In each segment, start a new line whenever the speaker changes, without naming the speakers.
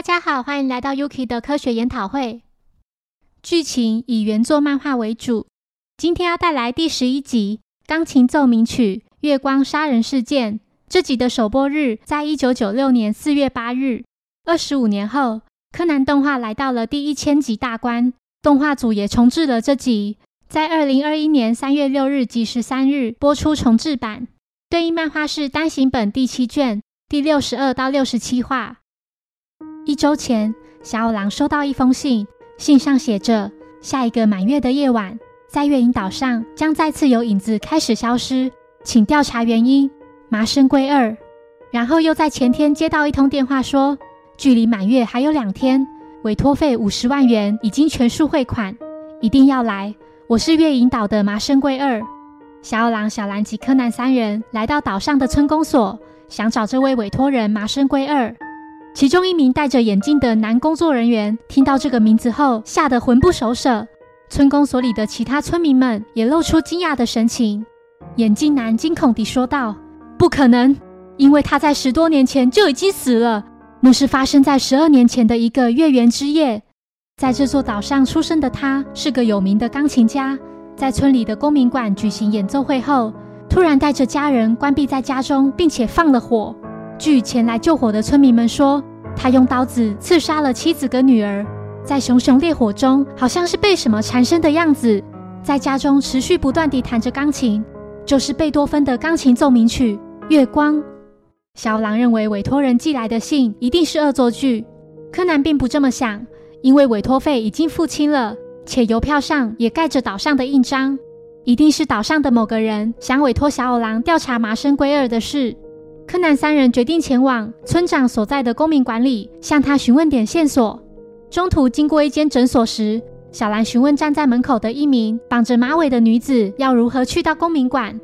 大家好，欢迎来到 Yuki 的科学研讨会。剧情以原作漫画为主。今天要带来第十一集《钢琴奏鸣曲：月光杀人事件》。这集的首播日在一九九六年四月八日。二十五年后，柯南动画来到了第一千集大关，动画组也重制了这集，在二零二一年三月六日及十三日播出重制版。对应漫画是单行本第七卷第六十二到六十七话。一周前，小五郎收到一封信，信上写着：“下一个满月的夜晚，在月影岛上将再次有影子开始消失，请调查原因。”麻生归二。然后又在前天接到一通电话，说距离满月还有两天，委托费五十万元已经全数汇款，一定要来。我是月影岛的麻生归二。小五郎、小兰及柯南三人来到岛上的村公所，想找这位委托人麻生归二。其中一名戴着眼镜的男工作人员听到这个名字后，吓得魂不守舍。村公所里的其他村民们也露出惊讶的神情。眼镜男惊恐地说道：“不可能，因为他在十多年前就已经死了。那是发生在十二年前的一个月圆之夜。在这座岛上出生的他是个有名的钢琴家。”在村里的公民馆举行演奏会后，突然带着家人关闭在家中，并且放了火。据前来救火的村民们说，他用刀子刺杀了妻子跟女儿，在熊熊烈火中，好像是被什么缠身的样子，在家中持续不断地弹着钢琴，就是贝多芬的钢琴奏鸣曲《月光》。小狼认为委托人寄来的信一定是恶作剧，柯南并不这么想，因为委托费已经付清了。且邮票上也盖着岛上的印章，一定是岛上的某个人想委托小五郎调查麻生圭二的事。柯南三人决定前往村长所在的公民馆里，向他询问点线索。中途经过一间诊所时，小兰询问站在门口的一名绑着马尾的女子要如何去到公民馆。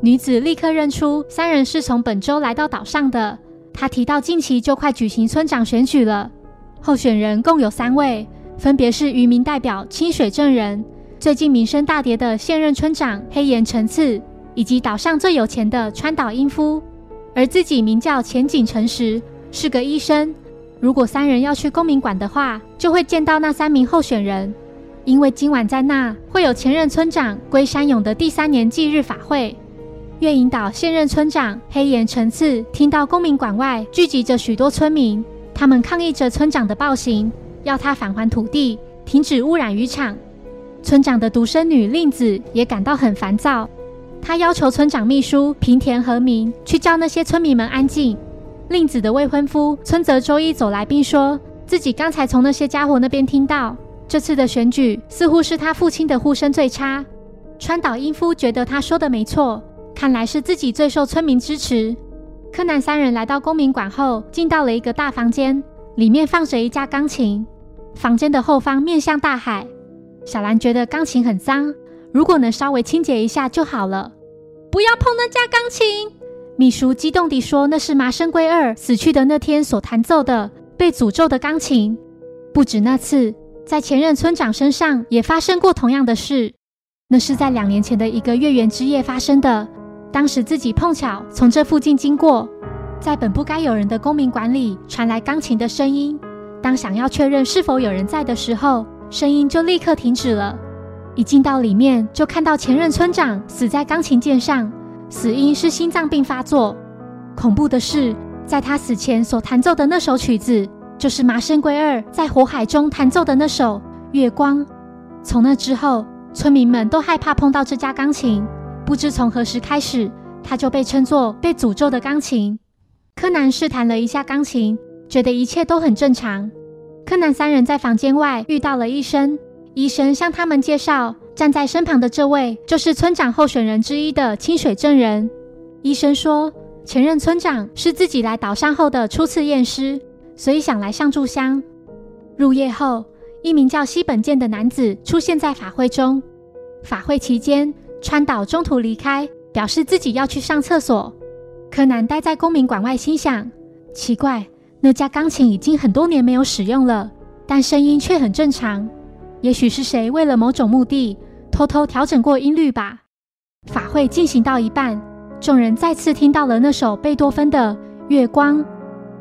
女子立刻认出三人是从本州来到岛上的。她提到近期就快举行村长选举了，候选人共有三位。分别是渔民代表清水正人、最近名声大跌的现任村长黑岩成次，以及岛上最有钱的川岛英夫，而自己名叫前井诚实，是个医生。如果三人要去公民馆的话，就会见到那三名候选人，因为今晚在那会有前任村长龟山勇的第三年忌日法会。月影岛现任村长黑岩成次听到公民馆外聚集着许多村民，他们抗议着村长的暴行。要他返还土地，停止污染渔场。村长的独生女令子也感到很烦躁，他要求村长秘书平田和明去叫那些村民们安静。令子的未婚夫村泽周一走来，并说自己刚才从那些家伙那边听到，这次的选举似乎是他父亲的呼声最差。川岛英夫觉得他说的没错，看来是自己最受村民支持。柯南三人来到公民馆后，进到了一个大房间，里面放着一架钢琴。房间的后方面向大海。小兰觉得钢琴很脏，如果能稍微清洁一下就好了。不要碰那架钢琴！秘书激动地说：“那是麻生圭二死去的那天所弹奏的被诅咒的钢琴。不止那次，在前任村长身上也发生过同样的事。那是在两年前的一个月圆之夜发生的。当时自己碰巧从这附近经过，在本不该有人的公民馆里传来钢琴的声音。”当想要确认是否有人在的时候，声音就立刻停止了。一进到里面，就看到前任村长死在钢琴键上，死因是心脏病发作。恐怖的是，在他死前所弹奏的那首曲子，就是麻生圭二在火海中弹奏的那首《月光》。从那之后，村民们都害怕碰到这架钢琴。不知从何时开始，它就被称作被诅咒的钢琴。柯南试弹了一下钢琴。觉得一切都很正常。柯南三人在房间外遇到了医生，医生向他们介绍，站在身旁的这位就是村长候选人之一的清水正人。医生说，前任村长是自己来岛上后的初次验尸，所以想来上炷香。入夜后，一名叫西本健的男子出现在法会中。法会期间，川岛中途离开，表示自己要去上厕所。柯南待在公民馆外，心想：奇怪。那架钢琴已经很多年没有使用了，但声音却很正常。也许是谁为了某种目的偷偷调整过音律吧。法会进行到一半，众人再次听到了那首贝多芬的《月光》。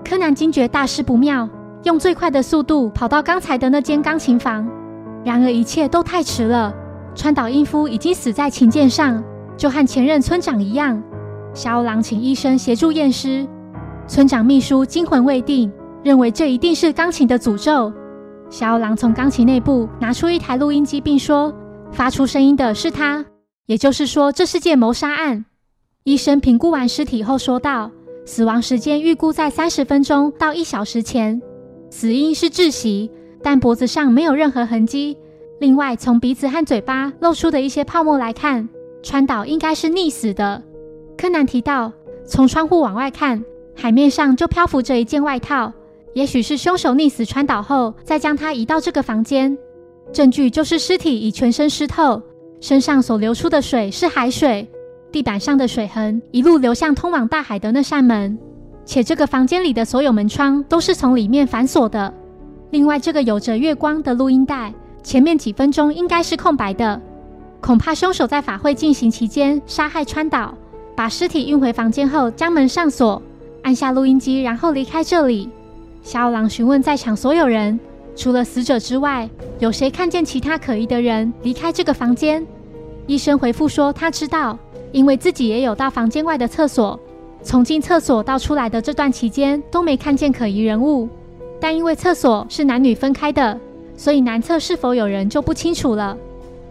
柯南惊觉大事不妙，用最快的速度跑到刚才的那间钢琴房。然而一切都太迟了，川岛英夫已经死在琴键上，就和前任村长一样。小五郎请医生协助验尸，村长秘书惊魂未定，认为这一定是钢琴的诅咒。小五郎从钢琴内部拿出一台录音机，并说：“发出声音的是他，也就是说，这是件谋杀案。”医生评估完尸体后说道：“死亡时间预估在三十分钟到一小时前，死因是窒息。”但脖子上没有任何痕迹。另外，从鼻子和嘴巴露出的一些泡沫来看，川岛应该是溺死的。柯南提到，从窗户往外看，海面上就漂浮着一件外套，也许是凶手溺死川岛后，再将他移到这个房间。证据就是尸体已全身湿透，身上所流出的水是海水，地板上的水痕一路流向通往大海的那扇门，且这个房间里的所有门窗都是从里面反锁的。另外，这个有着月光的录音带前面几分钟应该是空白的，恐怕凶手在法会进行期间杀害川岛，把尸体运回房间后将门上锁，按下录音机，然后离开这里。小五郎询问在场所有人，除了死者之外，有谁看见其他可疑的人离开这个房间？医生回复说他知道，因为自己也有到房间外的厕所，从进厕所到出来的这段期间都没看见可疑人物。但因为厕所是男女分开的，所以男厕是否有人就不清楚了。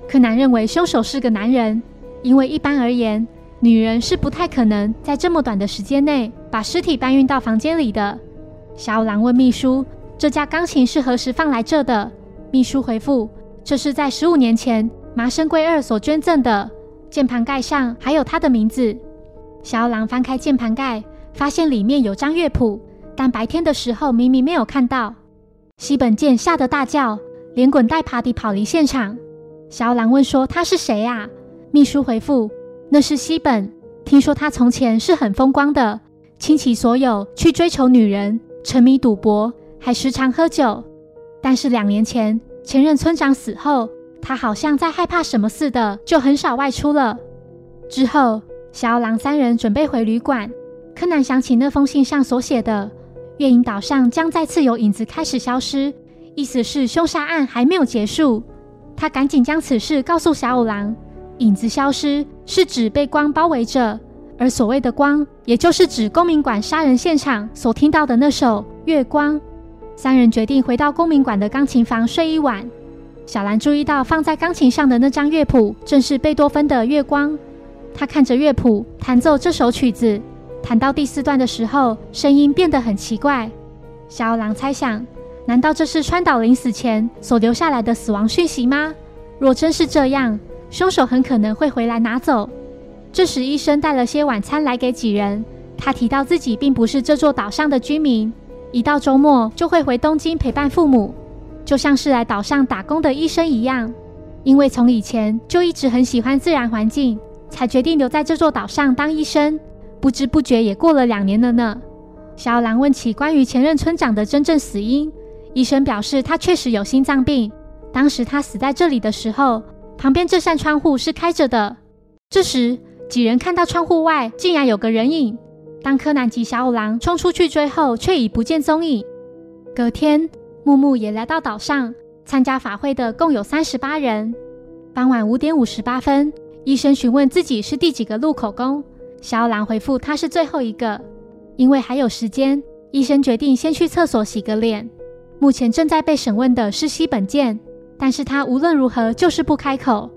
柯南认为凶手是个男人，因为一般而言，女人是不太可能在这么短的时间内把尸体搬运到房间里的。小五郎问秘书：“这架钢琴是何时放来这的？”秘书回复：“这是在十五年前麻生贵二所捐赠的，键盘盖上还有他的名字。”小五郎翻开键盘盖，发现里面有张乐谱。但白天的时候明明没有看到。西本健吓得大叫，连滚带爬地跑离现场。小狼问说：“他是谁啊？”秘书回复：“那是西本。听说他从前是很风光的，倾其所有去追求女人，沉迷赌博，还时常喝酒。但是两年前前任村长死后，他好像在害怕什么似的，就很少外出了。之后，小狼三人准备回旅馆。柯南想起那封信上所写的。月影岛上将再次有影子开始消失，意思是凶杀案还没有结束。他赶紧将此事告诉小五郎。影子消失是指被光包围着，而所谓的光，也就是指公民馆杀人现场所听到的那首《月光》。三人决定回到公民馆的钢琴房睡一晚。小兰注意到放在钢琴上的那张乐谱正是贝多芬的《月光》，他看着乐谱弹奏这首曲子。弹到第四段的时候，声音变得很奇怪。小五郎猜想：难道这是川岛临死前所留下来的死亡讯息吗？若真是这样，凶手很可能会回来拿走。这时，医生带了些晚餐来给几人。他提到自己并不是这座岛上的居民，一到周末就会回东京陪伴父母，就像是来岛上打工的医生一样。因为从以前就一直很喜欢自然环境，才决定留在这座岛上当医生。不知不觉也过了两年了呢。小狼问起关于前任村长的真正死因，医生表示他确实有心脏病。当时他死在这里的时候，旁边这扇窗户是开着的。这时几人看到窗户外竟然有个人影。当柯南及小五郎冲出去追后，却已不见踪影。隔天，木木也来到岛上参加法会的共有三十八人。傍晚五点五十八分，医生询问自己是第几个录口工。小五郎回复：“他是最后一个，因为还有时间。”医生决定先去厕所洗个脸。目前正在被审问的是西本健，但是他无论如何就是不开口。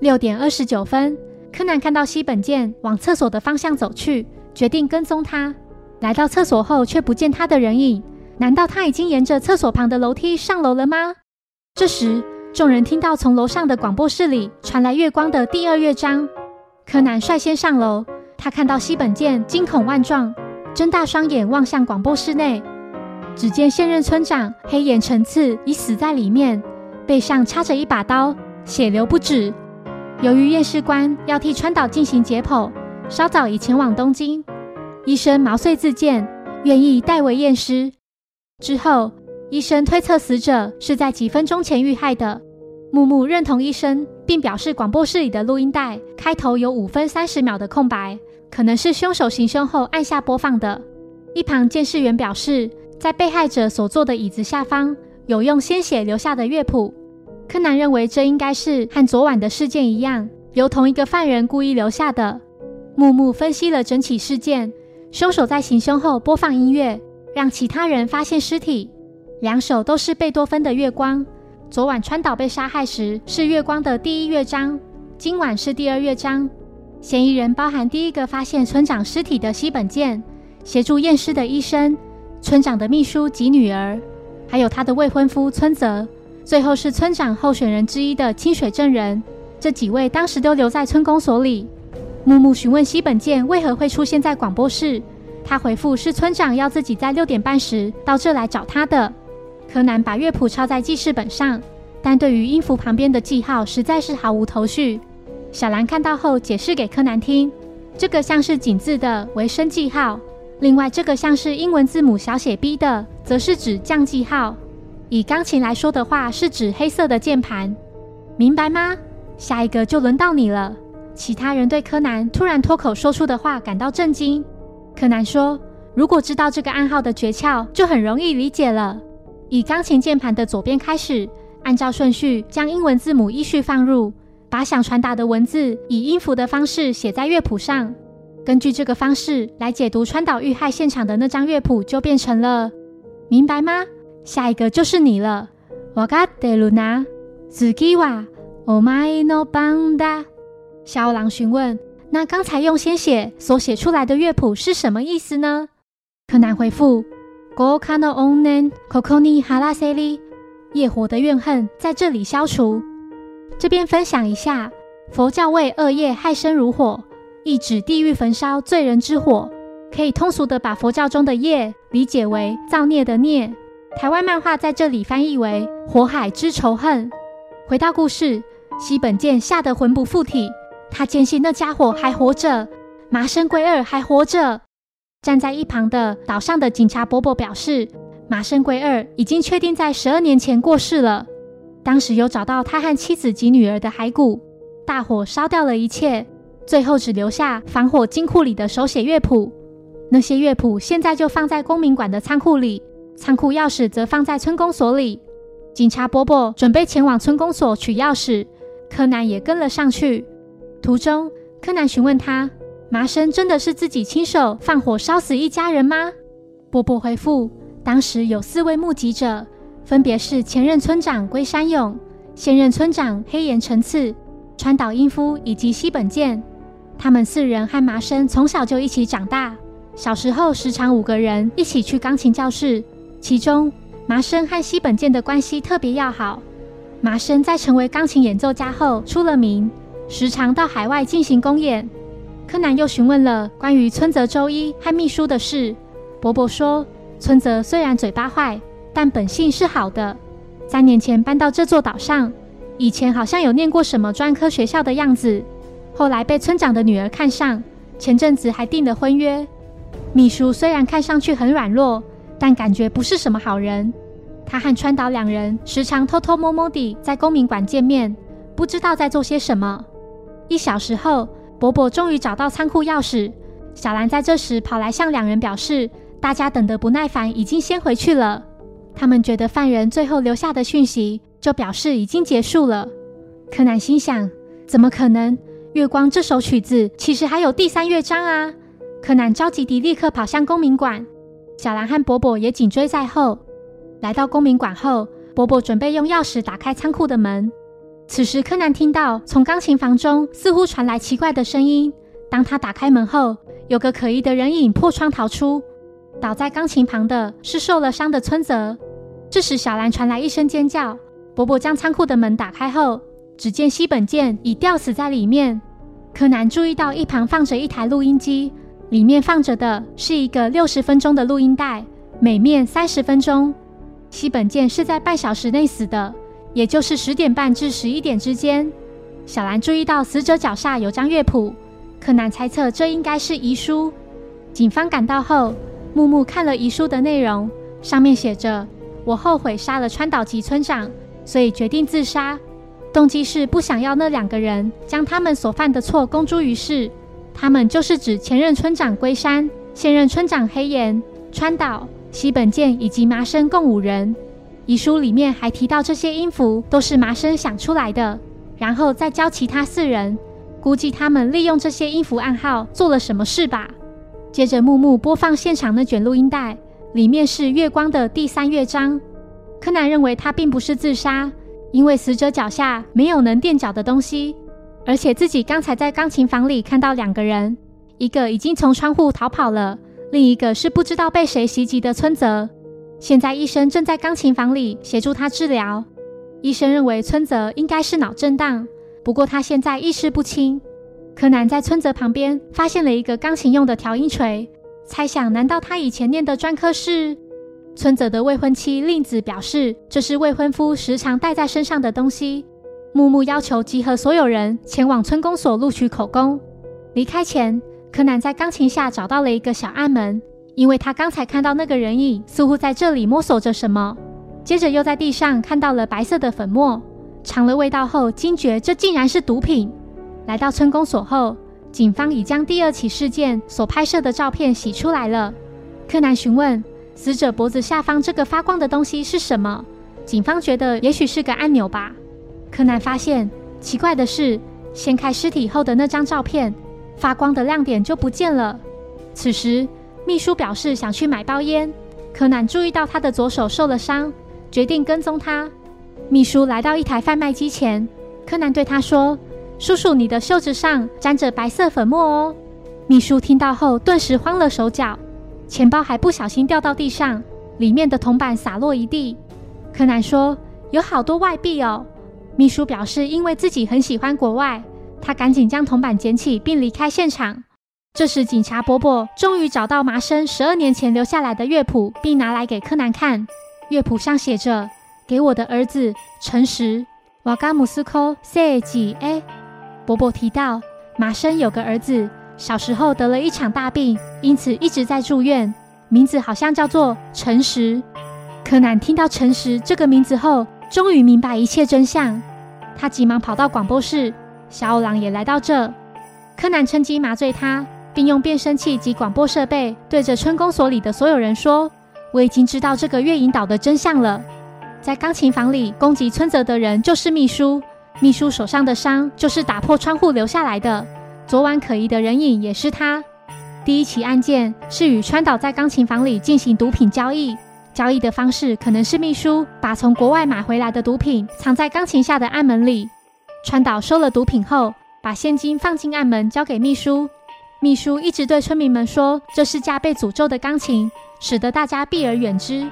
六点二十九分，柯南看到西本健往厕所的方向走去，决定跟踪他。来到厕所后，却不见他的人影。难道他已经沿着厕所旁的楼梯上楼了吗？这时，众人听到从楼上的广播室里传来《月光》的第二乐章。柯南率先上楼。他看到西本健惊恐万状，睁大双眼望向广播室内，只见现任村长黑眼成刺，已死在里面，背上插着一把刀，血流不止。由于验尸官要替川岛进行解剖，稍早已前往东京，医生毛遂自荐，愿意代为验尸。之后，医生推测死者是在几分钟前遇害的。木木认同医生，并表示广播室里的录音带开头有五分三十秒的空白。可能是凶手行凶后按下播放的。一旁监视员表示，在被害者所坐的椅子下方有用鲜血留下的乐谱。柯南认为这应该是和昨晚的事件一样，由同一个犯人故意留下的。木木分析了整起事件，凶手在行凶后播放音乐，让其他人发现尸体。两首都是贝多芬的《月光》。昨晚川岛被杀害时是《月光》的第一乐章，今晚是第二乐章。嫌疑人包含第一个发现村长尸体的西本健，协助验尸的医生，村长的秘书及女儿，还有他的未婚夫村泽。最后是村长候选人之一的清水正人。这几位当时都留在村公所里。木木询问西本健为何会出现在广播室，他回复是村长要自己在六点半时到这来找他的。柯南把乐谱抄在记事本上，但对于音符旁边的记号实在是毫无头绪。小兰看到后解释给柯南听，这个像是井字的为升记号，另外这个像是英文字母小写 B 的，则是指降记号。以钢琴来说的话，是指黑色的键盘，明白吗？下一个就轮到你了。其他人对柯南突然脱口说出的话感到震惊。柯南说：“如果知道这个暗号的诀窍，就很容易理解了。以钢琴键盘的左边开始，按照顺序将英文字母依序放入，把想传达的文字以音符的方式写在乐谱上。根据这个方式来解读川岛遇害现场的那张乐谱，就变成了，明白吗？下一个就是你了。”我嘎德鲁纳，自己哇，お前の番だ。小狼询问：“那刚才用鲜血所写出来的乐谱是什么意思呢？”柯南回复：“Go kano onen kokoni haraseli，业火的怨恨在这里消除。”这边分享一下，佛教为恶业害身如火，意指地狱焚烧罪人之火，可以通俗的把佛教中的业理解为造孽的孽。 台湾漫画在这里翻译为火海之仇恨。回到故事，西本健吓得魂不附体。他坚信那家伙还活着，麻生圭二还活着。站在一旁的岛上的警察伯伯表示，麻生圭二已经确定在十二年前过世了。当时有找到他和妻子及女儿的骸骨。大火烧掉了一切，最后只留下防火金库里的手写乐谱。那些乐谱现在就放在公民馆的仓库里，仓库钥匙则放在村公所里。警察伯伯准备前往村公所取钥匙，柯南也跟了上去。途中，柯南询问他：“麻生真的是自己亲手放火烧死一家人吗？”波波回复：“当时有四位目击者，分别是前任村长龟山勇、现任村长黑岩成次、川岛英夫以及西本健。他们四人和麻生从小就一起长大，小时候时常五个人一起去钢琴教室。其中，麻生和西本健的关系特别要好。麻生在成为钢琴演奏家后出了名。”时常到海外进行公演。柯南又询问了关于村泽周一和秘书的事。伯伯说，村泽虽然嘴巴坏，但本性是好的。三年前搬到这座岛上，以前好像有念过什么专科学校的样子。后来被村长的女儿看上，前阵子还订了婚约。秘书虽然看上去很软弱，但感觉不是什么好人。他和川岛两人时常偷偷摸摸地在公民馆见面，不知道在做些什么。一小时后，伯伯终于找到仓库钥匙。小兰在这时跑来向两人表示，大家等得不耐烦，已经先回去了。他们觉得犯人最后留下的讯息就表示已经结束了。柯南心想：怎么可能？月光这首曲子其实还有第三乐章啊！柯南着急地立刻跑向公民馆，小兰和伯伯也紧追在后。来到公民馆后，伯伯准备用钥匙打开仓库的门。此时，柯南听到从钢琴房中似乎传来奇怪的声音。当他打开门后，有个可疑的人影破窗逃出。倒在钢琴旁的是受了伤的村泽。这时，小兰传来一声尖叫。伯伯将仓库的门打开后，只见西本健已吊死在里面。柯南注意到一旁放着一台录音机，里面放着的是一个六十分钟的录音带，每面三十分钟。西本健是在半小时内死的。也就是十点半至十一点之间，小兰注意到死者脚下有张乐谱。柯南猜测这应该是遗书。警方赶到后，木木看了遗书的内容，上面写着：“我后悔杀了川岛吉村长，所以决定自杀。动机是不想要那两个人将他们所犯的错公诸于世。他们就是指前任村长龟山、现任村长黑岩、川岛、西本健以及麻生共五人。遗书里面还提到，这些音符都是麻生想出来的，然后再教其他四人。估计他们利用这些音符暗号做了什么事吧。接着，木木播放现场那卷录音带，里面是《月光》的第三乐章。柯南认为他并不是自杀，因为死者脚下没有能垫脚的东西，而且自己刚才在钢琴房里看到两个人，一个已经从窗户逃跑了，另一个是不知道被谁袭击的村泽。现在医生正在钢琴房里协助他治疗。医生认为村泽应该是脑震荡。不过他现在意识不清。柯南在村泽旁边发现了一个钢琴用的调音锤，猜想难道他以前念的专科是？村泽的未婚妻令子表示这是未婚夫时常带在身上的东西。木木要求集合所有人前往村公所录取口供。离开前，柯南在钢琴下找到了一个小暗门，因为他刚才看到那个人影似乎在这里摸索着什么。接着又在地上看到了白色的粉末。尝了味道后，惊觉这竟然是毒品。来到村公所后，警方已将第二起事件所拍摄的照片洗出来了。柯南询问死者脖子下方这个发光的东西是什么，警方觉得也许是个按钮吧。柯南发现奇怪的是，掀开尸体后的那张照片，发光的亮点就不见了。此时，秘书表示想去买包烟。柯南注意到他的左手受了伤，决定跟踪他。秘书来到一台贩卖机前，柯南对他说：“叔叔，你的袖子上沾着白色粉末哦。”秘书听到后顿时慌了手脚，钱包还不小心掉到地上，里面的铜板洒落一地。柯南说：“有好多外币哦。”秘书表示，因为自己很喜欢国外，他赶紧将铜板捡起并离开现场。这时，警察伯伯终于找到麻生十二年前留下来的乐谱，并拿来给柯南看。乐谱上写着。给我的儿子诚实，瓦嘎姆斯科塞吉埃。伯伯提到，麻生有个儿子，小时候得了一场大病，因此一直在住院，名字好像叫做诚实。柯南听到诚实这个名字后，终于明白一切真相。他急忙跑到广播室，小五郎也来到这。柯南趁机麻醉他，并用变声器及广播设备对着春宫所里的所有人说：“我已经知道这个月影岛的真相了。”在钢琴房里攻击村泽的人就是秘书，秘书手上的伤就是打破窗户留下来的。昨晚可疑的人影也是他。第一起案件是与川岛在钢琴房里进行毒品交易，交易的方式可能是秘书把从国外买回来的毒品藏在钢琴下的暗门里，川岛收了毒品后，把现金放进暗门交给秘书。秘书一直对村民们说这是架被诅咒的钢琴，使得大家避而远之。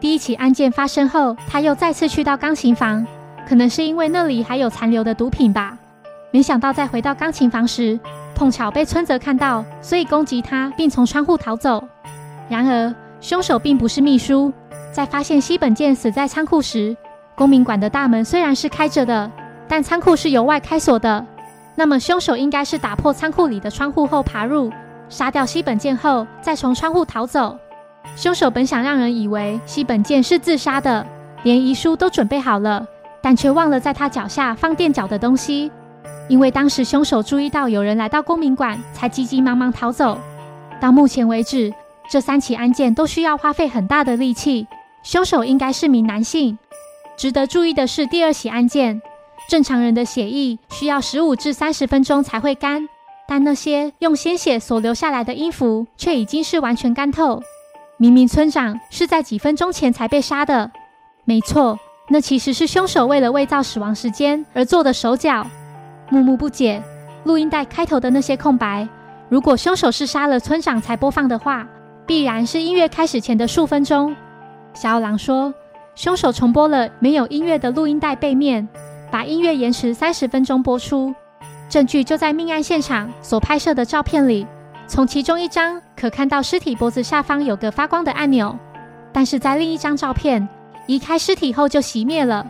第一起案件发生后，他又再次去到钢琴房，可能是因为那里还有残留的毒品吧。没想到在回到钢琴房时，碰巧被村泽看到，所以攻击他，并从窗户逃走。然而，凶手并不是秘书。在发现西本健死在仓库时，公民馆的大门虽然是开着的，但仓库是由外开锁的。那么，凶手应该是打破仓库里的窗户后爬入，杀掉西本健后，再从窗户逃走。凶手本想让人以为西本健是自杀的，连遗书都准备好了，但却忘了在他脚下放垫脚的东西。因为当时凶手注意到有人来到公民馆，才急急忙忙逃走。到目前为止，这三起案件都需要花费很大的力气。凶手应该是名男性。值得注意的是，第二起案件，正常人的血液需要十五至三十分钟才会干，但那些用鲜血所留下来的音符却已经是完全干透。明明村长是在几分钟前才被杀的，没错，那其实是凶手为了伪造死亡时间而做的手脚。木木不解，录音带开头的那些空白，如果凶手是杀了村长才播放的话，必然是音乐开始前的数分钟。小二郎说，凶手重播了没有音乐的录音带背面，把音乐延迟三十分钟播出，证据就在命案现场所拍摄的照片里。从其中一张可看到尸体脖子下方有个发光的按钮，但是在另一张照片移开尸体后就熄灭了。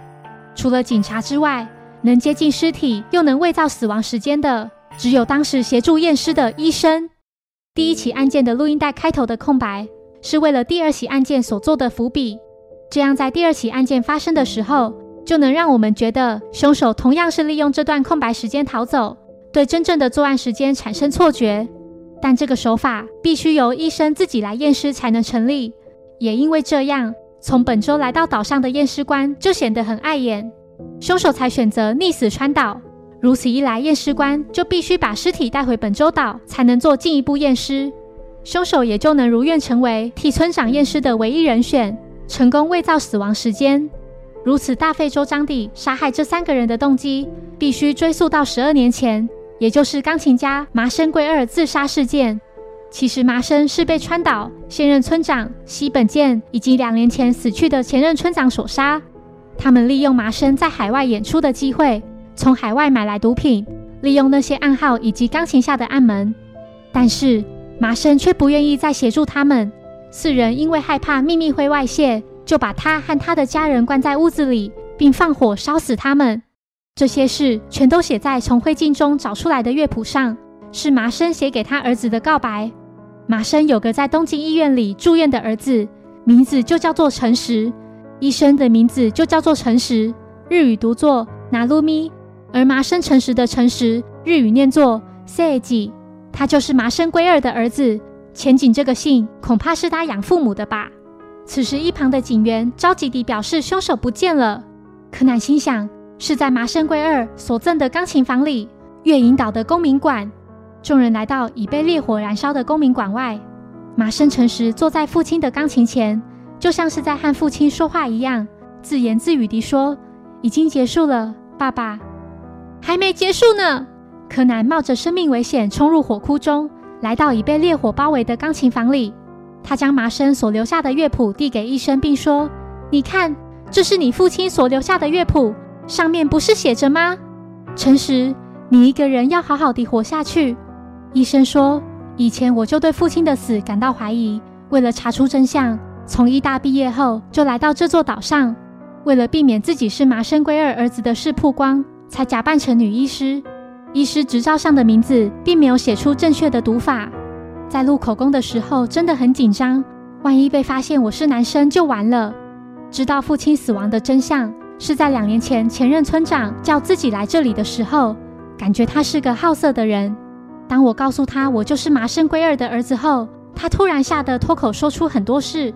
除了警察之外，能接近尸体又能伪造死亡时间的，只有当时协助验尸的医生。第一起案件的录音带开头的空白，是为了第二起案件所做的伏笔，这样在第二起案件发生的时候，就能让我们觉得凶手同样是利用这段空白时间逃走，对真正的作案时间产生错觉。但这个手法必须由医生自己来验尸才能成立，也因为这样，从本周来到岛上的验尸官就显得很碍眼，凶手才选择溺死川岛。如此一来，验尸官就必须把尸体带回本州岛，才能做进一步验尸。凶手也就能如愿成为替村长验尸的唯一人选，成功伪造死亡时间。如此大费周章地杀害这三个人的动机，必须追溯到十二年前，也就是钢琴家麻生圭二自杀事件。其实麻生是被川岛现任村长西本健以及两年前死去的前任村长所杀。他们利用麻生在海外演出的机会，从海外买来毒品，利用那些暗号以及钢琴下的暗门。但是麻生却不愿意再协助他们。四人因为害怕秘密会外泄，就把他和他的家人关在屋子里，并放火烧死他们。这些事全都写在从灰烬中找出来的乐谱上，是麻生写给他儿子的告白。麻生有个在东京医院里住院的儿子，名字就叫做诚实。医生的名字就叫做诚实，日语读作拿鲁咪，而麻生诚实的诚实日语念作 seiji。他就是麻生圭二的儿子。前景这个姓恐怕是他养父母的吧。此时一旁的警员着急地表示凶手不见了。柯南心想是在麻生圭二所赠的钢琴房里，月影岛的公民馆。众人来到已被烈火燃烧的公民馆外，麻生诚实坐在父亲的钢琴前，就像是在和父亲说话一样，自言自语地说：“已经结束了，爸爸。”还没结束呢。柯南冒着生命危险冲入火窟中，来到已被烈火包围的钢琴房里。他将麻生所留下的乐谱递给医生，并说：“你看，这是你父亲所留下的乐谱，上面不是写着吗？诚实，你一个人要好好的活下去。”医生说：“以前我就对父亲的死感到怀疑。为了查出真相，从医大毕业后就来到这座岛上。为了避免自己是麻生圭二儿子的事曝光，才假扮成女医师。医师执照上的名字并没有写出正确的读法。在录口供的时候真的很紧张，万一被发现我是男生就完了。知道父亲死亡的真相是在两年前前任村长叫自己来这里的时候，感觉他是个好色的人。”当我告诉他我就是麻生圭二的儿子后，他突然吓得脱口说出很多事：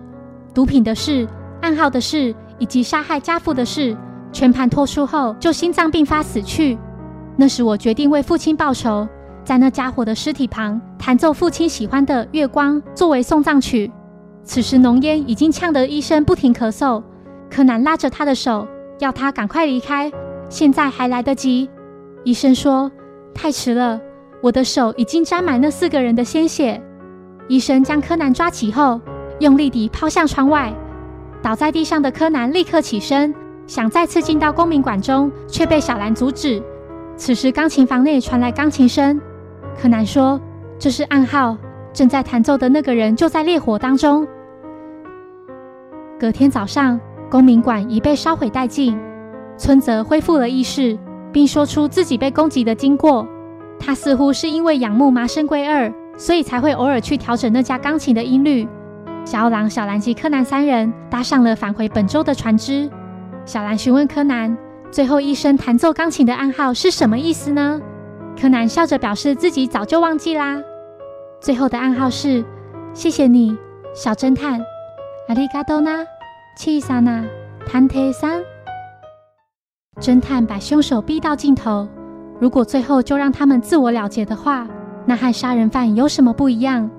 毒品的事、暗号的事，以及杀害家父的事。全盘托出后，就心脏病发死去。那时我决定为父亲报仇，在那家伙的尸体旁弹奏父亲喜欢的《月光》作为送葬曲。此时浓烟已经呛得医生不停咳嗽。柯南拉着他的手，要他赶快离开，现在还来得及。医生说：“太迟了。”我的手已经沾满那四个人的鲜血。医生将柯南抓起后，用力地抛向窗外。倒在地上的柯南立刻起身，想再次进到公民馆中，却被小兰阻止。此时，钢琴房内传来钢琴声。柯南说：“这是暗号，正在弹奏的那个人就在烈火当中。”隔天早上，公民馆已被烧毁殆尽。村泽恢复了意识，并说出自己被攻击的经过。他似乎是因为仰慕麻生圭二，所以才会偶尔去调整那架钢琴的音律。小奥郎、小兰及柯南三人搭上了返回本州的船只。小兰询问柯南：“最后一声弹奏钢琴的暗号是什么意思呢？”柯南笑着表示自己早就忘记啦。最后的暗号是：“谢谢你，小侦探。”阿里嘎多纳，七萨纳，探特桑。侦探把凶手逼到尽头。如果最后就让他们自我了结的话，那和杀人犯有什么不一样？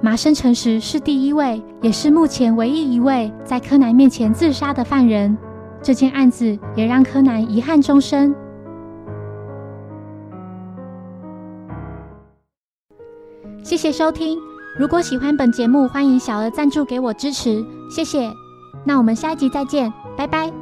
麻生诚实是第一位，也是目前唯一一位在柯南面前自杀的犯人。这件案子也让柯南遗憾终生。谢谢收听，如果喜欢本节目，欢迎小额赞助给我支持，谢谢。那我们下一集再见，拜拜。